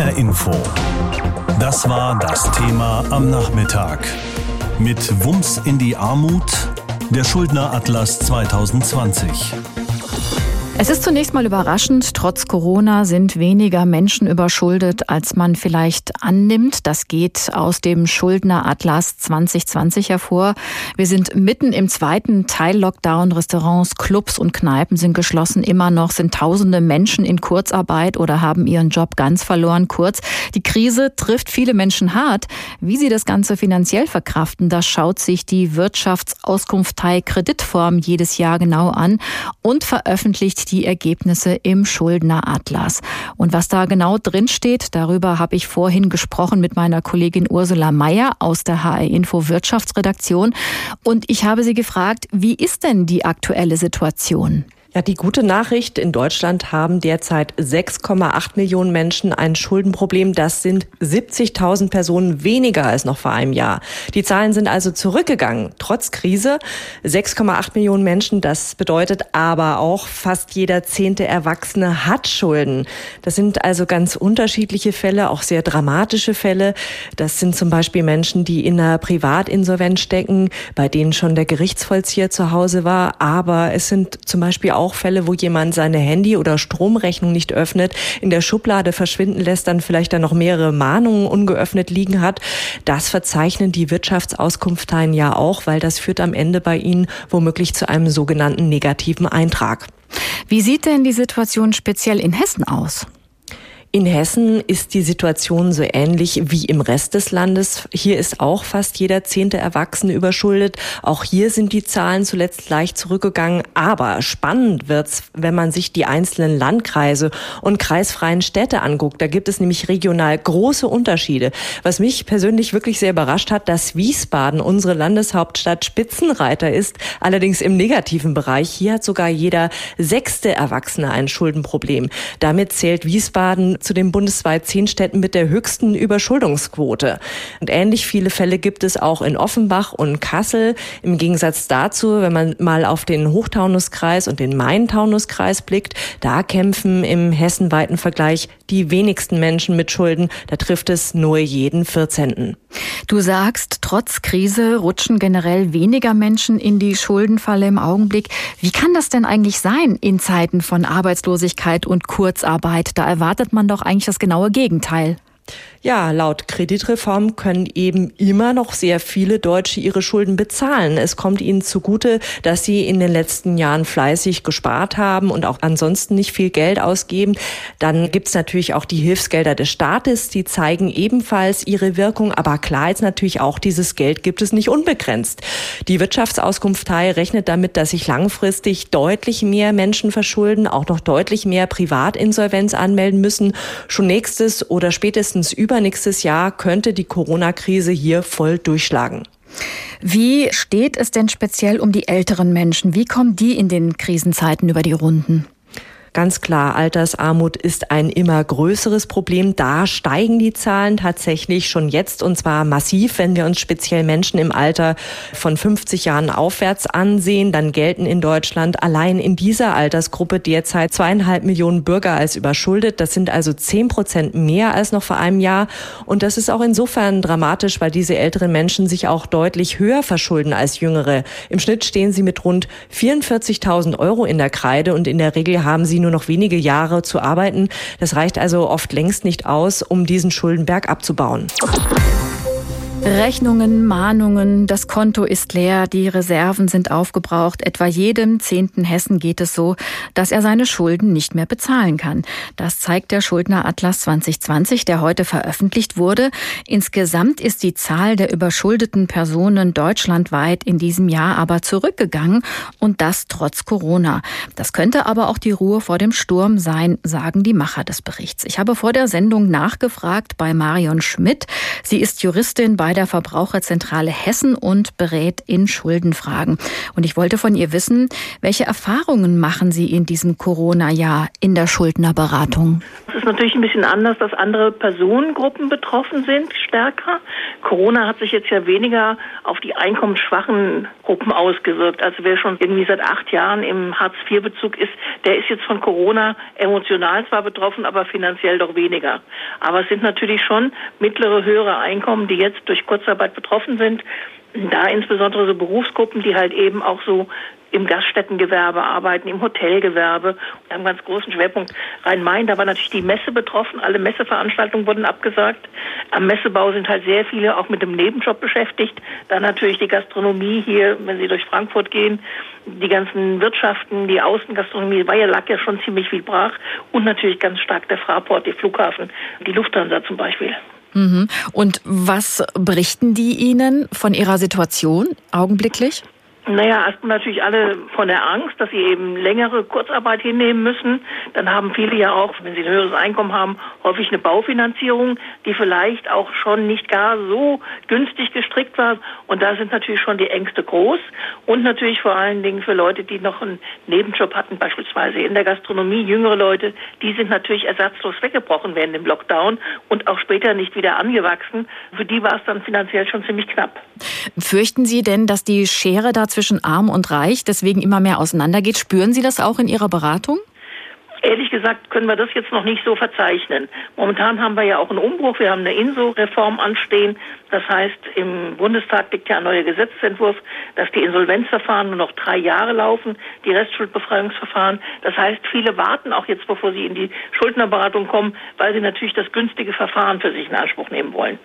HR Info. Das war das Thema am Nachmittag. Mit Wumms in die Armut, der Schuldneratlas 2020. Es ist zunächst mal überraschend, trotz Corona sind weniger Menschen überschuldet, als man vielleicht annimmt. Das geht aus dem Schuldneratlas 2020 hervor. Wir sind mitten im zweiten Teil Lockdown. Restaurants, Clubs und Kneipen sind geschlossen. Immer noch sind tausende Menschen in Kurzarbeit oder haben ihren Job ganz verloren. Kurz, die Krise trifft viele Menschen hart. Wie sie das Ganze finanziell verkraften, das schaut sich die Wirtschaftsauskunftei Kreditform jedes Jahr genau an und veröffentlicht die Ergebnisse im Schuldneratlas. Und was da genau drin steht, darüber habe ich vorhin gesprochen mit meiner Kollegin Ursula Mayer aus der HR Info Wirtschaftsredaktion. Und ich habe sie gefragt, wie ist denn die aktuelle Situation? Ja, die gute Nachricht, in Deutschland haben derzeit 6,8 Millionen Menschen ein Schuldenproblem. Das sind 70.000 Personen weniger als noch vor einem Jahr. Die Zahlen sind also zurückgegangen, trotz Krise. 6,8 Millionen Menschen, das bedeutet aber auch fast jeder zehnte Erwachsene hat Schulden. Das sind also ganz unterschiedliche Fälle, auch sehr dramatische Fälle. Das sind zum Beispiel Menschen, die in einer Privatinsolvenz stecken, bei denen schon der Gerichtsvollzieher zu Hause war. Aber es sind zum Beispiel auch Fälle, wo jemand seine Handy- oder Stromrechnung nicht öffnet, in der Schublade verschwinden lässt, dann vielleicht dann noch mehrere Mahnungen ungeöffnet liegen hat. Das verzeichnen die Wirtschaftsauskunfteien ja auch, weil das führt am Ende bei ihnen womöglich zu einem sogenannten negativen Eintrag. Wie sieht denn die Situation speziell in Hessen aus? In Hessen ist die Situation so ähnlich wie im Rest des Landes. Hier ist auch fast jeder zehnte Erwachsene überschuldet. Auch hier sind die Zahlen zuletzt leicht zurückgegangen. Aber spannend wird's, wenn man sich die einzelnen Landkreise und kreisfreien Städte anguckt. Da gibt es nämlich regional große Unterschiede. Was mich persönlich wirklich sehr überrascht hat, dass Wiesbaden, unsere Landeshauptstadt, Spitzenreiter ist, allerdings im negativen Bereich. Hier hat sogar jeder sechste Erwachsene ein Schuldenproblem. Damit zählt Wiesbaden zu den bundesweit zehn Städten mit der höchsten Überschuldungsquote. Und ähnlich viele Fälle gibt es auch in Offenbach und Kassel. Im Gegensatz dazu, wenn man mal auf den Hochtaunuskreis und den Main-Taunus-Kreis blickt, da kämpfen im hessenweiten Vergleich die wenigsten Menschen mit Schulden. Da trifft es nur jeden 14. Du sagst, trotz Krise rutschen generell weniger Menschen in die Schuldenfalle im Augenblick. Wie kann das denn eigentlich sein in Zeiten von Arbeitslosigkeit und Kurzarbeit? Da erwartet man doch eigentlich das genaue Gegenteil. Ja, laut Kreditreform können eben immer noch sehr viele Deutsche ihre Schulden bezahlen. Es kommt ihnen zugute, dass sie in den letzten Jahren fleißig gespart haben und auch ansonsten nicht viel Geld ausgeben. Dann gibt's natürlich auch die Hilfsgelder des Staates, die zeigen ebenfalls ihre Wirkung. Aber klar ist natürlich auch, dieses Geld gibt es nicht unbegrenzt. Die Wirtschaftsauskunftei rechnet damit, dass sich langfristig deutlich mehr Menschen verschulden, auch noch deutlich mehr Privatinsolvenz anmelden müssen. Schon nächstes oder spätestens übernächstes Jahr könnte die Corona-Krise hier voll durchschlagen. Wie steht es denn speziell um die älteren Menschen? Wie kommen die in den Krisenzeiten über die Runden? Ganz klar, Altersarmut ist ein immer größeres Problem. Da steigen die Zahlen tatsächlich schon jetzt und zwar massiv. Wenn wir uns speziell Menschen im Alter von 50 Jahren aufwärts ansehen, dann gelten in Deutschland allein in dieser Altersgruppe derzeit zweieinhalb Millionen Bürger als überschuldet. Das sind also zehn Prozent mehr als noch vor einem Jahr. Und das ist auch insofern dramatisch, weil diese älteren Menschen sich auch deutlich höher verschulden als jüngere. Im Schnitt stehen sie mit rund 44.000 Euro in der Kreide und in der Regel haben sie nur noch wenige Jahre zu arbeiten. Das reicht also oft längst nicht aus, um diesen Schuldenberg abzubauen. Rechnungen, Mahnungen, das Konto ist leer, die Reserven sind aufgebraucht. Etwa jedem zehnten Hessen geht es so, dass er seine Schulden nicht mehr bezahlen kann. Das zeigt der Schuldneratlas 2020, der heute veröffentlicht wurde. Insgesamt ist die Zahl der überschuldeten Personen deutschlandweit in diesem Jahr aber zurückgegangen und das trotz Corona. Das könnte aber auch die Ruhe vor dem Sturm sein, sagen die Macher des Berichts. Ich habe vor der Sendung nachgefragt bei Marion Schmidt. Sie ist Juristin bei bei der Verbraucherzentrale Hessen und berät in Schuldenfragen. Und ich wollte von ihr wissen, welche Erfahrungen machen Sie in diesem Corona-Jahr in der Schuldnerberatung? ist natürlich ein bisschen anders, dass andere Personengruppen betroffen sind, stärker. Corona hat sich jetzt ja weniger auf die einkommensschwachen Gruppen ausgewirkt. Also wer schon irgendwie seit acht Jahren im Hartz-IV-Bezug ist, der ist jetzt von Corona emotional zwar betroffen, aber finanziell doch weniger. Aber es sind natürlich schon mittlere, höhere Einkommen, die jetzt durch Kurzarbeit betroffen sind da insbesondere so Berufsgruppen, die halt eben auch so im Gaststättengewerbe arbeiten, im Hotelgewerbe. Haben einen ganz großen Schwerpunkt Rhein-Main. Da war natürlich die Messe betroffen. Alle Messeveranstaltungen wurden abgesagt. Am Messebau sind halt sehr viele auch mit dem Nebenjob beschäftigt. Dann natürlich die Gastronomie hier, wenn Sie durch Frankfurt gehen. Die ganzen Wirtschaften, die Außengastronomie, war ja lag ja schon ziemlich viel brach. Und natürlich ganz stark der Fraport, der Flughafen, die Lufthansa zum Beispiel. Mhm. Und was berichten die Ihnen von Ihrer Situation augenblicklich? Naja, erstmal natürlich alle von der Angst, dass sie eben längere Kurzarbeit hinnehmen müssen. Dann haben viele ja auch, wenn sie ein höheres Einkommen haben, häufig eine Baufinanzierung, die vielleicht auch schon nicht gar so günstig gestrickt war. Und da sind natürlich schon die Ängste groß. Und natürlich vor allen Dingen für Leute, die noch einen Nebenjob hatten, beispielsweise in der Gastronomie, jüngere Leute, die sind natürlich ersatzlos weggebrochen während dem Lockdown und auch später nicht wieder angewachsen. Für die war es dann finanziell schon ziemlich knapp. Fürchten Sie denn, dass die Schere da zwischen arm und reich deswegen immer mehr auseinandergeht? Spüren Sie das auch in Ihrer Beratung? Ehrlich gesagt können wir das jetzt noch nicht so verzeichnen. Momentan haben wir ja auch einen Umbruch. Wir haben eine INSO-Reform anstehen. Das heißt, im Bundestag liegt ja ein neuer Gesetzentwurf, dass die Insolvenzverfahren nur noch drei Jahre laufen, die Restschuldbefreiungsverfahren. Das heißt, viele warten auch jetzt, bevor sie in die Schuldnerberatung kommen, weil sie natürlich das günstige Verfahren für sich in Anspruch nehmen wollen.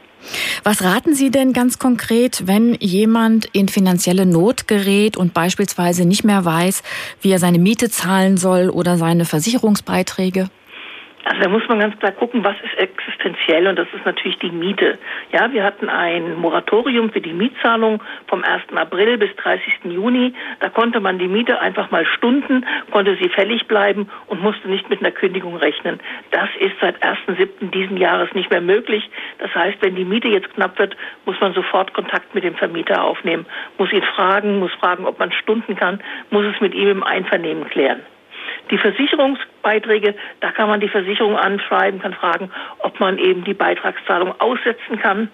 Was raten Sie denn ganz konkret, wenn jemand in finanzielle Not gerät und beispielsweise nicht mehr weiß, wie er seine Miete zahlen soll oder seine Versicherungsbeiträge? Also da muss man ganz klar gucken, was ist existenziell und das ist natürlich die Miete. Ja, wir hatten ein Moratorium für die Mietzahlung vom 1. April bis 30. Juni. Da konnte man die Miete einfach mal stunden, konnte sie fällig bleiben und musste nicht mit einer Kündigung rechnen. Das ist seit 1.7. diesen Jahres nicht mehr möglich. Das heißt, wenn die Miete jetzt knapp wird, muss man sofort Kontakt mit dem Vermieter aufnehmen, muss ihn fragen, muss fragen, ob man stunden kann, muss es mit ihm im Einvernehmen klären. Die Versicherungsbeiträge, da kann man die Versicherung anschreiben, kann fragen, ob man eben die Beitragszahlung aussetzen kann.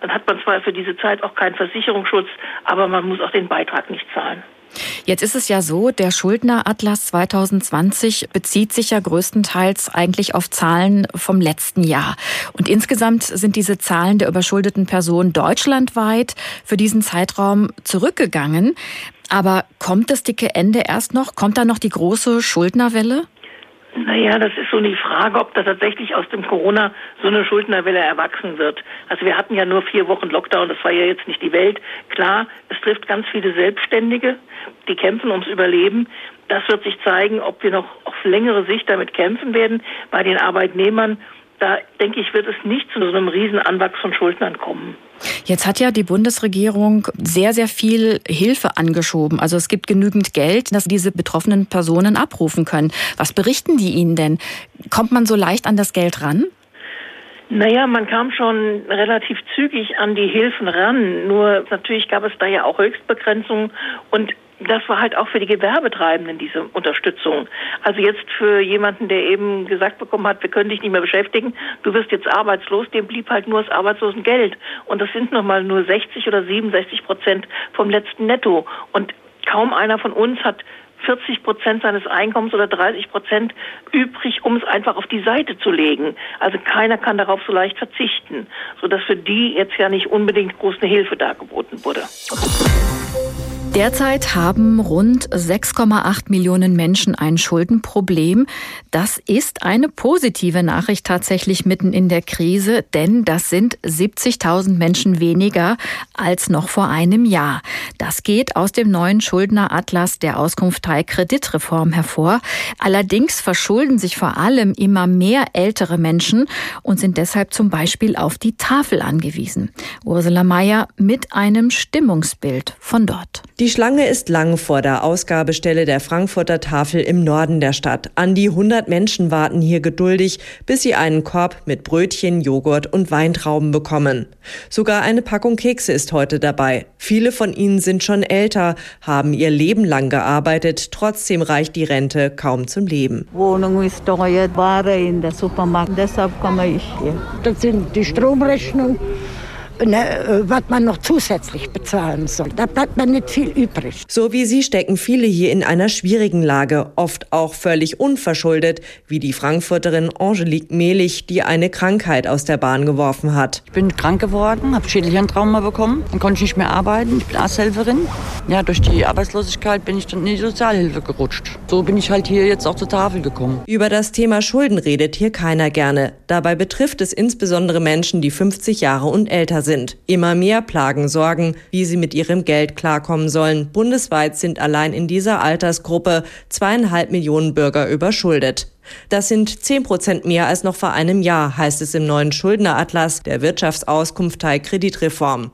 Dann hat man zwar für diese Zeit auch keinen Versicherungsschutz, aber man muss auch den Beitrag nicht zahlen. Jetzt ist es ja so, der Schuldneratlas 2020 bezieht sich ja größtenteils eigentlich auf Zahlen vom letzten Jahr. Und insgesamt sind diese Zahlen der überschuldeten Personen deutschlandweit für diesen Zeitraum zurückgegangen. Aber kommt das dicke Ende erst noch? Kommt da noch die große Schuldnerwelle? Naja, das ist so die Frage, ob da tatsächlich aus dem Corona so eine Schuldnerwelle erwachsen wird. Also wir hatten ja nur vier Wochen Lockdown, das war ja jetzt nicht die Welt. Klar, es trifft ganz viele Selbstständige, die kämpfen ums Überleben. Das wird sich zeigen, ob wir noch auf längere Sicht damit kämpfen werden. Bei den Arbeitnehmern, da denke ich, wird es nicht zu so einem Riesenanwachs von Schuldnern kommen. Jetzt hat ja die Bundesregierung sehr, sehr viel Hilfe angeschoben. Also es gibt genügend Geld, dass diese betroffenen Personen abrufen können. Was berichten die Ihnen denn? Kommt man so leicht an das Geld ran? Naja, man kam schon relativ zügig an die Hilfen ran. Nur natürlich gab es da ja auch Höchstbegrenzungen und das war halt auch für die Gewerbetreibenden diese Unterstützung. Also jetzt für jemanden, der eben gesagt bekommen hat, wir können dich nicht mehr beschäftigen, du wirst jetzt arbeitslos, dem blieb halt nur das Arbeitslosengeld. Und das sind nochmal nur 60 oder 67 Prozent vom letzten Netto. Und kaum einer von uns hat 40 Prozent seines Einkommens oder 30 Prozent übrig, um es einfach auf die Seite zu legen. Also keiner kann darauf so leicht verzichten, sodass für die jetzt ja nicht unbedingt groß eine Hilfe dargeboten wurde. Derzeit haben rund 6,8 Millionen Menschen ein Schuldenproblem. Das ist eine positive Nachricht tatsächlich mitten in der Krise, denn das sind 70.000 Menschen weniger als noch vor einem Jahr. Das geht aus dem neuen Schuldneratlas der Auskunftei Kreditreform hervor. Allerdings verschulden sich vor allem immer mehr ältere Menschen und sind deshalb zum Beispiel auf die Tafel angewiesen. Ursula Mayer mit einem Stimmungsbild von dort. Die Schlange ist lang vor der Ausgabestelle der Frankfurter Tafel im Norden der Stadt. An die 100 Menschen warten hier geduldig, bis sie einen Korb mit Brötchen, Joghurt und Weintrauben bekommen. Sogar eine Packung Kekse ist heute dabei. Viele von ihnen sind schon älter, haben ihr Leben lang gearbeitet, trotzdem reicht die Rente kaum zum Leben. Wohnung ist teuer, Ware in der Supermarkt, deshalb komme ich hier. Das sind die Stromrechnung ne, was man noch zusätzlich bezahlen soll. Da bleibt man nicht viel übrig. So wie sie stecken viele hier in einer schwierigen Lage, oft auch völlig unverschuldet, wie die Frankfurterin Angelique Mehlich, die eine Krankheit aus der Bahn geworfen hat. Ich bin krank geworden, habe Schädelhirntrauma bekommen, dann konnte ich nicht mehr arbeiten. Ich bin Arzthelferin. Ja, durch die Arbeitslosigkeit bin ich dann in die Sozialhilfe gerutscht. So bin ich halt hier jetzt auch zur Tafel gekommen. Über das Thema Schulden redet hier keiner gerne. Dabei betrifft es insbesondere Menschen, die 50 Jahre und älter sind sind. Immer mehr plagen Sorgen, wie sie mit ihrem Geld klarkommen sollen. Bundesweit sind allein in dieser Altersgruppe zweieinhalb Millionen Bürger überschuldet. Das sind zehn Prozent mehr als noch vor einem Jahr, heißt es im neuen Schuldneratlas der Wirtschaftsauskunft Teil Kreditreform.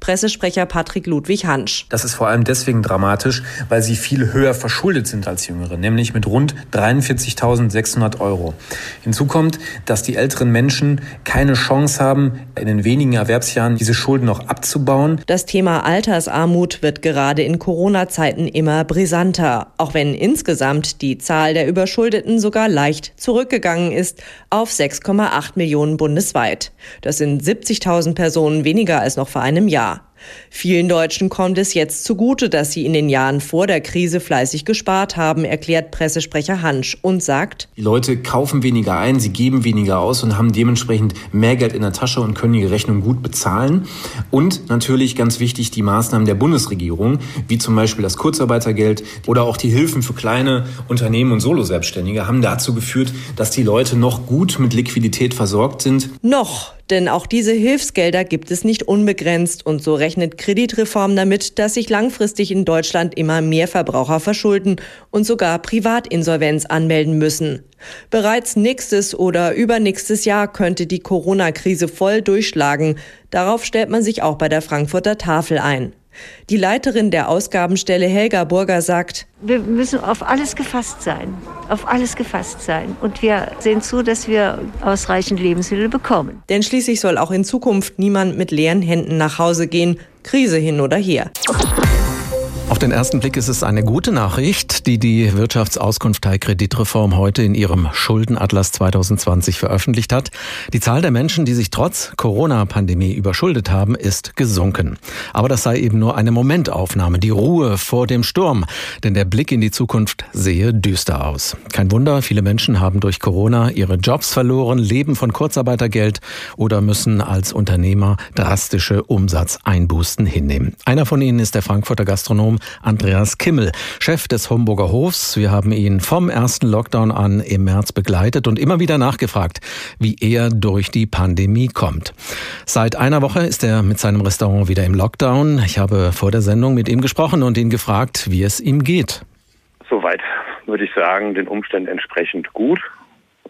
Pressesprecher Patrick Ludwig Hansch. Das ist vor allem deswegen dramatisch, weil sie viel höher verschuldet sind als Jüngere, nämlich mit rund 43.600 Euro. Hinzu kommt, dass die älteren Menschen keine Chance haben, in den wenigen Erwerbsjahren diese Schulden noch abzubauen. Das Thema Altersarmut wird gerade in Corona-Zeiten immer brisanter, auch wenn insgesamt die Zahl der Überschuldeten sogar leicht zurückgegangen ist auf 6,8 Millionen bundesweit. Das sind 70.000 Personen weniger als noch vor einem Jahr. Vielen Deutschen kommt es jetzt zugute, dass sie in den Jahren vor der Krise fleißig gespart haben, erklärt Pressesprecher Hansch und sagt, die Leute kaufen weniger ein, sie geben weniger aus und haben dementsprechend mehr Geld in der Tasche und können die Rechnung gut bezahlen. Und natürlich ganz wichtig die Maßnahmen der Bundesregierung, wie zum Beispiel das Kurzarbeitergeld oder auch die Hilfen für kleine Unternehmen und Soloselbstständige, haben dazu geführt, dass die Leute noch gut mit Liquidität versorgt sind. Noch, denn auch diese Hilfsgelder gibt es nicht unbegrenzt und so rechnet Kreditreform damit, dass sich langfristig in Deutschland immer mehr Verbraucher verschulden und sogar Privatinsolvenz anmelden müssen. Bereits nächstes oder übernächstes Jahr könnte die Corona-Krise voll durchschlagen. Darauf stellt man sich auch bei der Frankfurter Tafel ein. Die Leiterin der Ausgabenstelle Helga Burger sagt, wir müssen auf alles gefasst sein, auf alles gefasst sein. Und wir sehen zu, dass wir ausreichend Lebensmittel bekommen. Denn schließlich soll auch in Zukunft niemand mit leeren Händen nach Hause gehen, Krise hin oder her. Auf den ersten Blick ist es eine gute Nachricht, die die Wirtschaftsauskunft Kreditreform heute in ihrem Schuldenatlas 2020 veröffentlicht hat. Die Zahl der Menschen, die sich trotz Corona-Pandemie überschuldet haben, ist gesunken. Aber das sei eben nur eine Momentaufnahme, die Ruhe vor dem Sturm. Denn der Blick in die Zukunft sehe düster aus. Kein Wunder, viele Menschen haben durch Corona ihre Jobs verloren, leben von Kurzarbeitergeld oder müssen als Unternehmer drastische Umsatzeinbußen hinnehmen. Einer von ihnen ist der Frankfurter Gastronom Andreas Kimmel, Chef des Homburger Hofs. Wir haben ihn vom ersten Lockdown an im März begleitet und immer wieder nachgefragt, wie er durch die Pandemie kommt. Seit einer Woche ist er mit seinem Restaurant wieder im Lockdown. Ich habe vor der Sendung mit ihm gesprochen und ihn gefragt, wie es ihm geht. Soweit würde ich sagen, den Umständen entsprechend gut.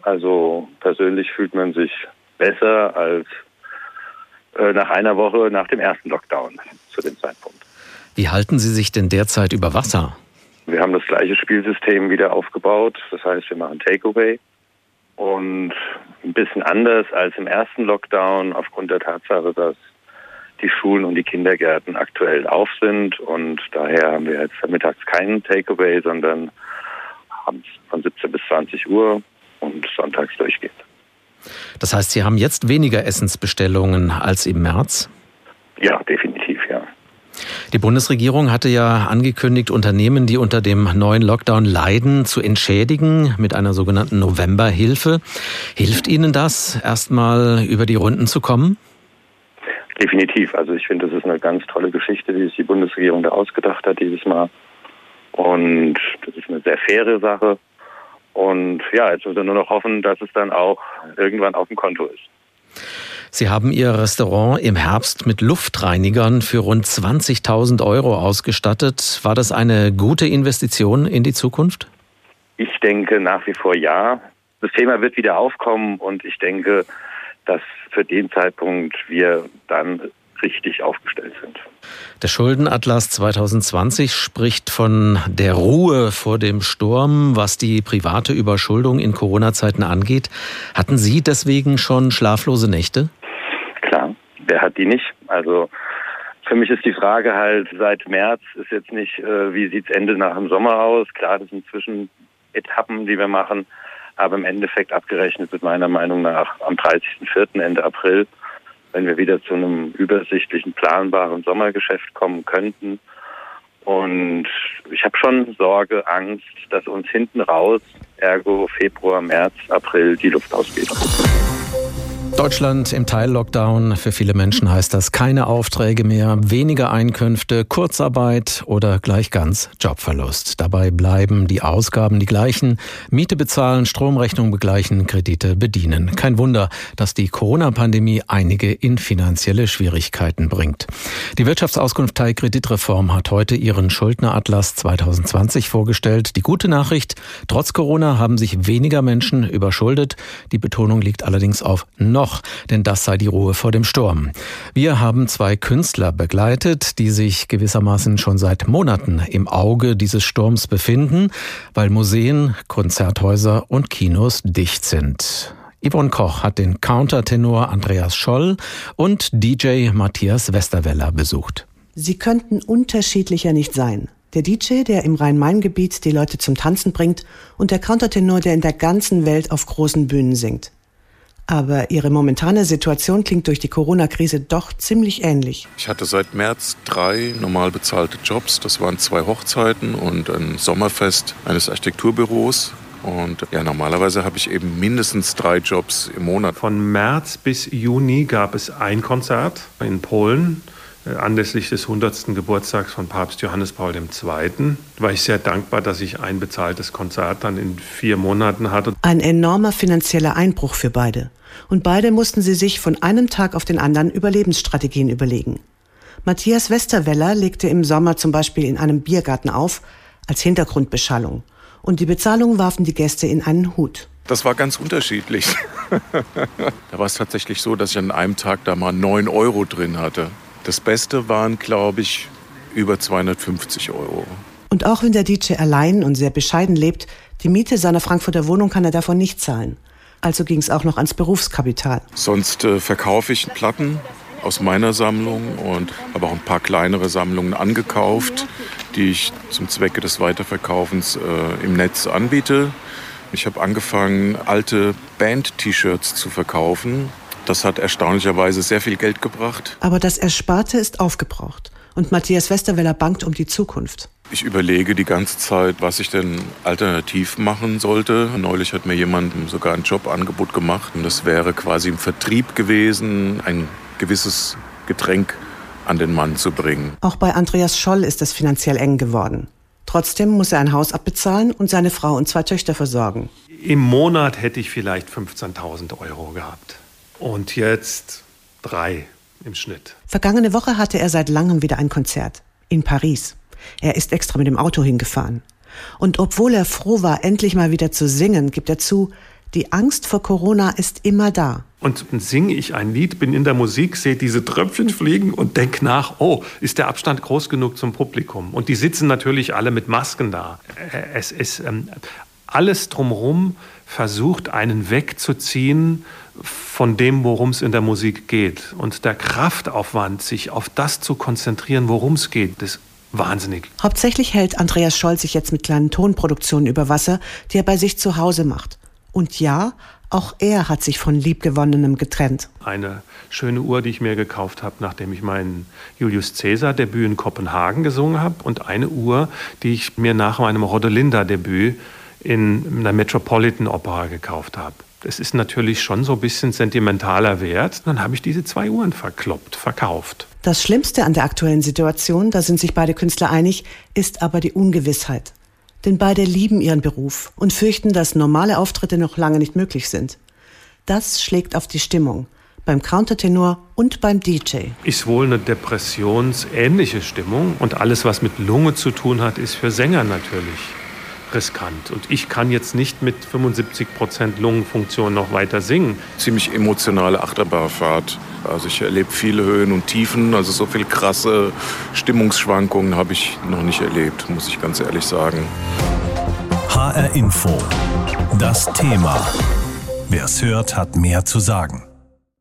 Also persönlich fühlt man sich besser als äh, nach einer Woche nach dem ersten Lockdown zu dem Zeitpunkt. Wie halten Sie sich denn derzeit über Wasser? Wir haben das gleiche Spielsystem wieder aufgebaut. Das heißt, wir machen Takeaway. Und ein bisschen anders als im ersten Lockdown aufgrund der Tatsache, dass die Schulen und die Kindergärten aktuell auf sind. Und daher haben wir jetzt mittags keinen Takeaway, sondern abends von 17 bis 20 Uhr und sonntags durchgehend. Das heißt, Sie haben jetzt weniger Essensbestellungen als im März? Ja, definitiv. Die Bundesregierung hatte ja angekündigt, Unternehmen, die unter dem neuen Lockdown leiden, zu entschädigen mit einer sogenannten Novemberhilfe. Hilft Ihnen das, erstmal über die Runden zu kommen? Definitiv. Also ich finde, das ist eine ganz tolle Geschichte, die sich die Bundesregierung da ausgedacht hat dieses Mal. Und das ist eine sehr faire Sache. Und ja, jetzt müssen wir nur noch hoffen, dass es dann auch irgendwann auf dem Konto ist. Sie haben Ihr Restaurant im Herbst mit Luftreinigern für rund 20.000 Euro ausgestattet. War das eine gute Investition in die Zukunft? Ich denke nach wie vor ja. Das Thema wird wieder aufkommen und ich denke, dass für den Zeitpunkt wir dann richtig aufgestellt sind. Der Schuldenatlas 2020 spricht von der Ruhe vor dem Sturm, was die private Überschuldung in Corona-Zeiten angeht. Hatten Sie deswegen schon schlaflose Nächte? Hat die nicht? Also für mich ist die Frage halt, seit März ist jetzt nicht, äh, wie sieht's Ende nach dem Sommer aus? Klar, das sind Zwischenetappen, die wir machen. Aber im Endeffekt abgerechnet wird meiner Meinung nach am 30.04. Ende April wenn wir wieder zu einem übersichtlichen, planbaren Sommergeschäft kommen könnten. Und ich habe schon Sorge, Angst, dass uns hinten raus, ergo Februar, März, April, die Luft ausgeht. Deutschland im Teil-Lockdown. Für viele Menschen heißt das keine Aufträge mehr, weniger Einkünfte, Kurzarbeit oder gleich ganz Jobverlust. Dabei bleiben die Ausgaben die gleichen. Miete bezahlen, Stromrechnung begleichen, Kredite bedienen. Kein Wunder, dass die Corona-Pandemie einige in finanzielle Schwierigkeiten bringt. Die Wirtschaftsauskunft Teil Kreditreform hat heute ihren Schuldneratlas 2020 vorgestellt. Die gute Nachricht, trotz Corona haben sich weniger Menschen überschuldet. Die Betonung liegt allerdings auf noch noch, denn das sei die Ruhe vor dem Sturm. Wir haben zwei Künstler begleitet, die sich gewissermaßen schon seit Monaten im Auge dieses Sturms befinden, weil Museen, Konzerthäuser und Kinos dicht sind. Yvonne Koch hat den Countertenor Andreas Scholl und DJ Matthias Westerweller besucht. Sie könnten unterschiedlicher nicht sein. Der DJ, der im Rhein-Main-Gebiet die Leute zum Tanzen bringt und der Countertenor, der in der ganzen Welt auf großen Bühnen singt. Aber Ihre momentane Situation klingt durch die Corona-Krise doch ziemlich ähnlich. Ich hatte seit März drei normal bezahlte Jobs. Das waren zwei Hochzeiten und ein Sommerfest eines Architekturbüros. Und ja, normalerweise habe ich eben mindestens drei Jobs im Monat. Von März bis Juni gab es ein Konzert in Polen anlässlich des 100. Geburtstags von Papst Johannes Paul II. war ich sehr dankbar, dass ich ein bezahltes Konzert dann in vier Monaten hatte. Ein enormer finanzieller Einbruch für beide. Und beide mussten sie sich von einem Tag auf den anderen Überlebensstrategien überlegen. Matthias Westerweller legte im Sommer zum Beispiel in einem Biergarten auf, als Hintergrundbeschallung. Und die Bezahlung warfen die Gäste in einen Hut. Das war ganz unterschiedlich. da war es tatsächlich so, dass ich an einem Tag da mal neun Euro drin hatte. Das Beste waren, glaube ich, über 250 Euro. Und auch wenn der DJ allein und sehr bescheiden lebt, die Miete seiner Frankfurter Wohnung kann er davon nicht zahlen. Also ging es auch noch ans Berufskapital. Sonst äh, verkaufe ich Platten aus meiner Sammlung und habe auch ein paar kleinere Sammlungen angekauft, die ich zum Zwecke des Weiterverkaufens äh, im Netz anbiete. Ich habe angefangen, alte Band-T-Shirts zu verkaufen das hat erstaunlicherweise sehr viel Geld gebracht. Aber das Ersparte ist aufgebraucht. Und Matthias Westerweller bangt um die Zukunft. Ich überlege die ganze Zeit, was ich denn alternativ machen sollte. Neulich hat mir jemand sogar ein Jobangebot gemacht. Und das wäre quasi im Vertrieb gewesen, ein gewisses Getränk an den Mann zu bringen. Auch bei Andreas Scholl ist es finanziell eng geworden. Trotzdem muss er ein Haus abbezahlen und seine Frau und zwei Töchter versorgen. Im Monat hätte ich vielleicht 15.000 Euro gehabt und jetzt drei im Schnitt. Vergangene Woche hatte er seit langem wieder ein Konzert in Paris. Er ist extra mit dem Auto hingefahren. Und obwohl er froh war, endlich mal wieder zu singen, gibt er zu, die Angst vor Corona ist immer da. Und singe ich ein Lied, bin in der Musik, sehe diese Tröpfchen fliegen und denke nach, oh, ist der Abstand groß genug zum Publikum? Und die sitzen natürlich alle mit Masken da. Es ist ähm, alles drumherum versucht, einen wegzuziehen von dem, worum es in der Musik geht. Und der Kraftaufwand, sich auf das zu konzentrieren, worum es geht, ist wahnsinnig. Hauptsächlich hält Andreas Scholl sich jetzt mit kleinen Tonproduktionen über Wasser, die er bei sich zu Hause macht. Und ja, auch er hat sich von Liebgewonnenem getrennt. Eine schöne Uhr, die ich mir gekauft habe, nachdem ich meinen Julius Caesar Debüt in Kopenhagen gesungen habe. Und eine Uhr, die ich mir nach meinem Rodelinda Debüt in einer Metropolitan Opera gekauft habe. Das ist natürlich schon so ein bisschen sentimentaler Wert. Dann habe ich diese zwei Uhren verkloppt, verkauft. Das Schlimmste an der aktuellen Situation, da sind sich beide Künstler einig, ist aber die Ungewissheit. Denn beide lieben ihren Beruf und fürchten, dass normale Auftritte noch lange nicht möglich sind. Das schlägt auf die Stimmung beim Countertenor und beim DJ. Ist wohl eine depressionsähnliche Stimmung und alles, was mit Lunge zu tun hat, ist für Sänger natürlich riskant. Und ich kann jetzt nicht mit 75 Prozent Lungenfunktion noch weiter singen. Ziemlich emotionale Achterbahnfahrt. Also ich erlebe viele Höhen und Tiefen. Also so viel krasse Stimmungsschwankungen habe ich noch nicht erlebt, muss ich ganz ehrlich sagen. HR Info. Das Thema. Wer es hört, hat mehr zu sagen.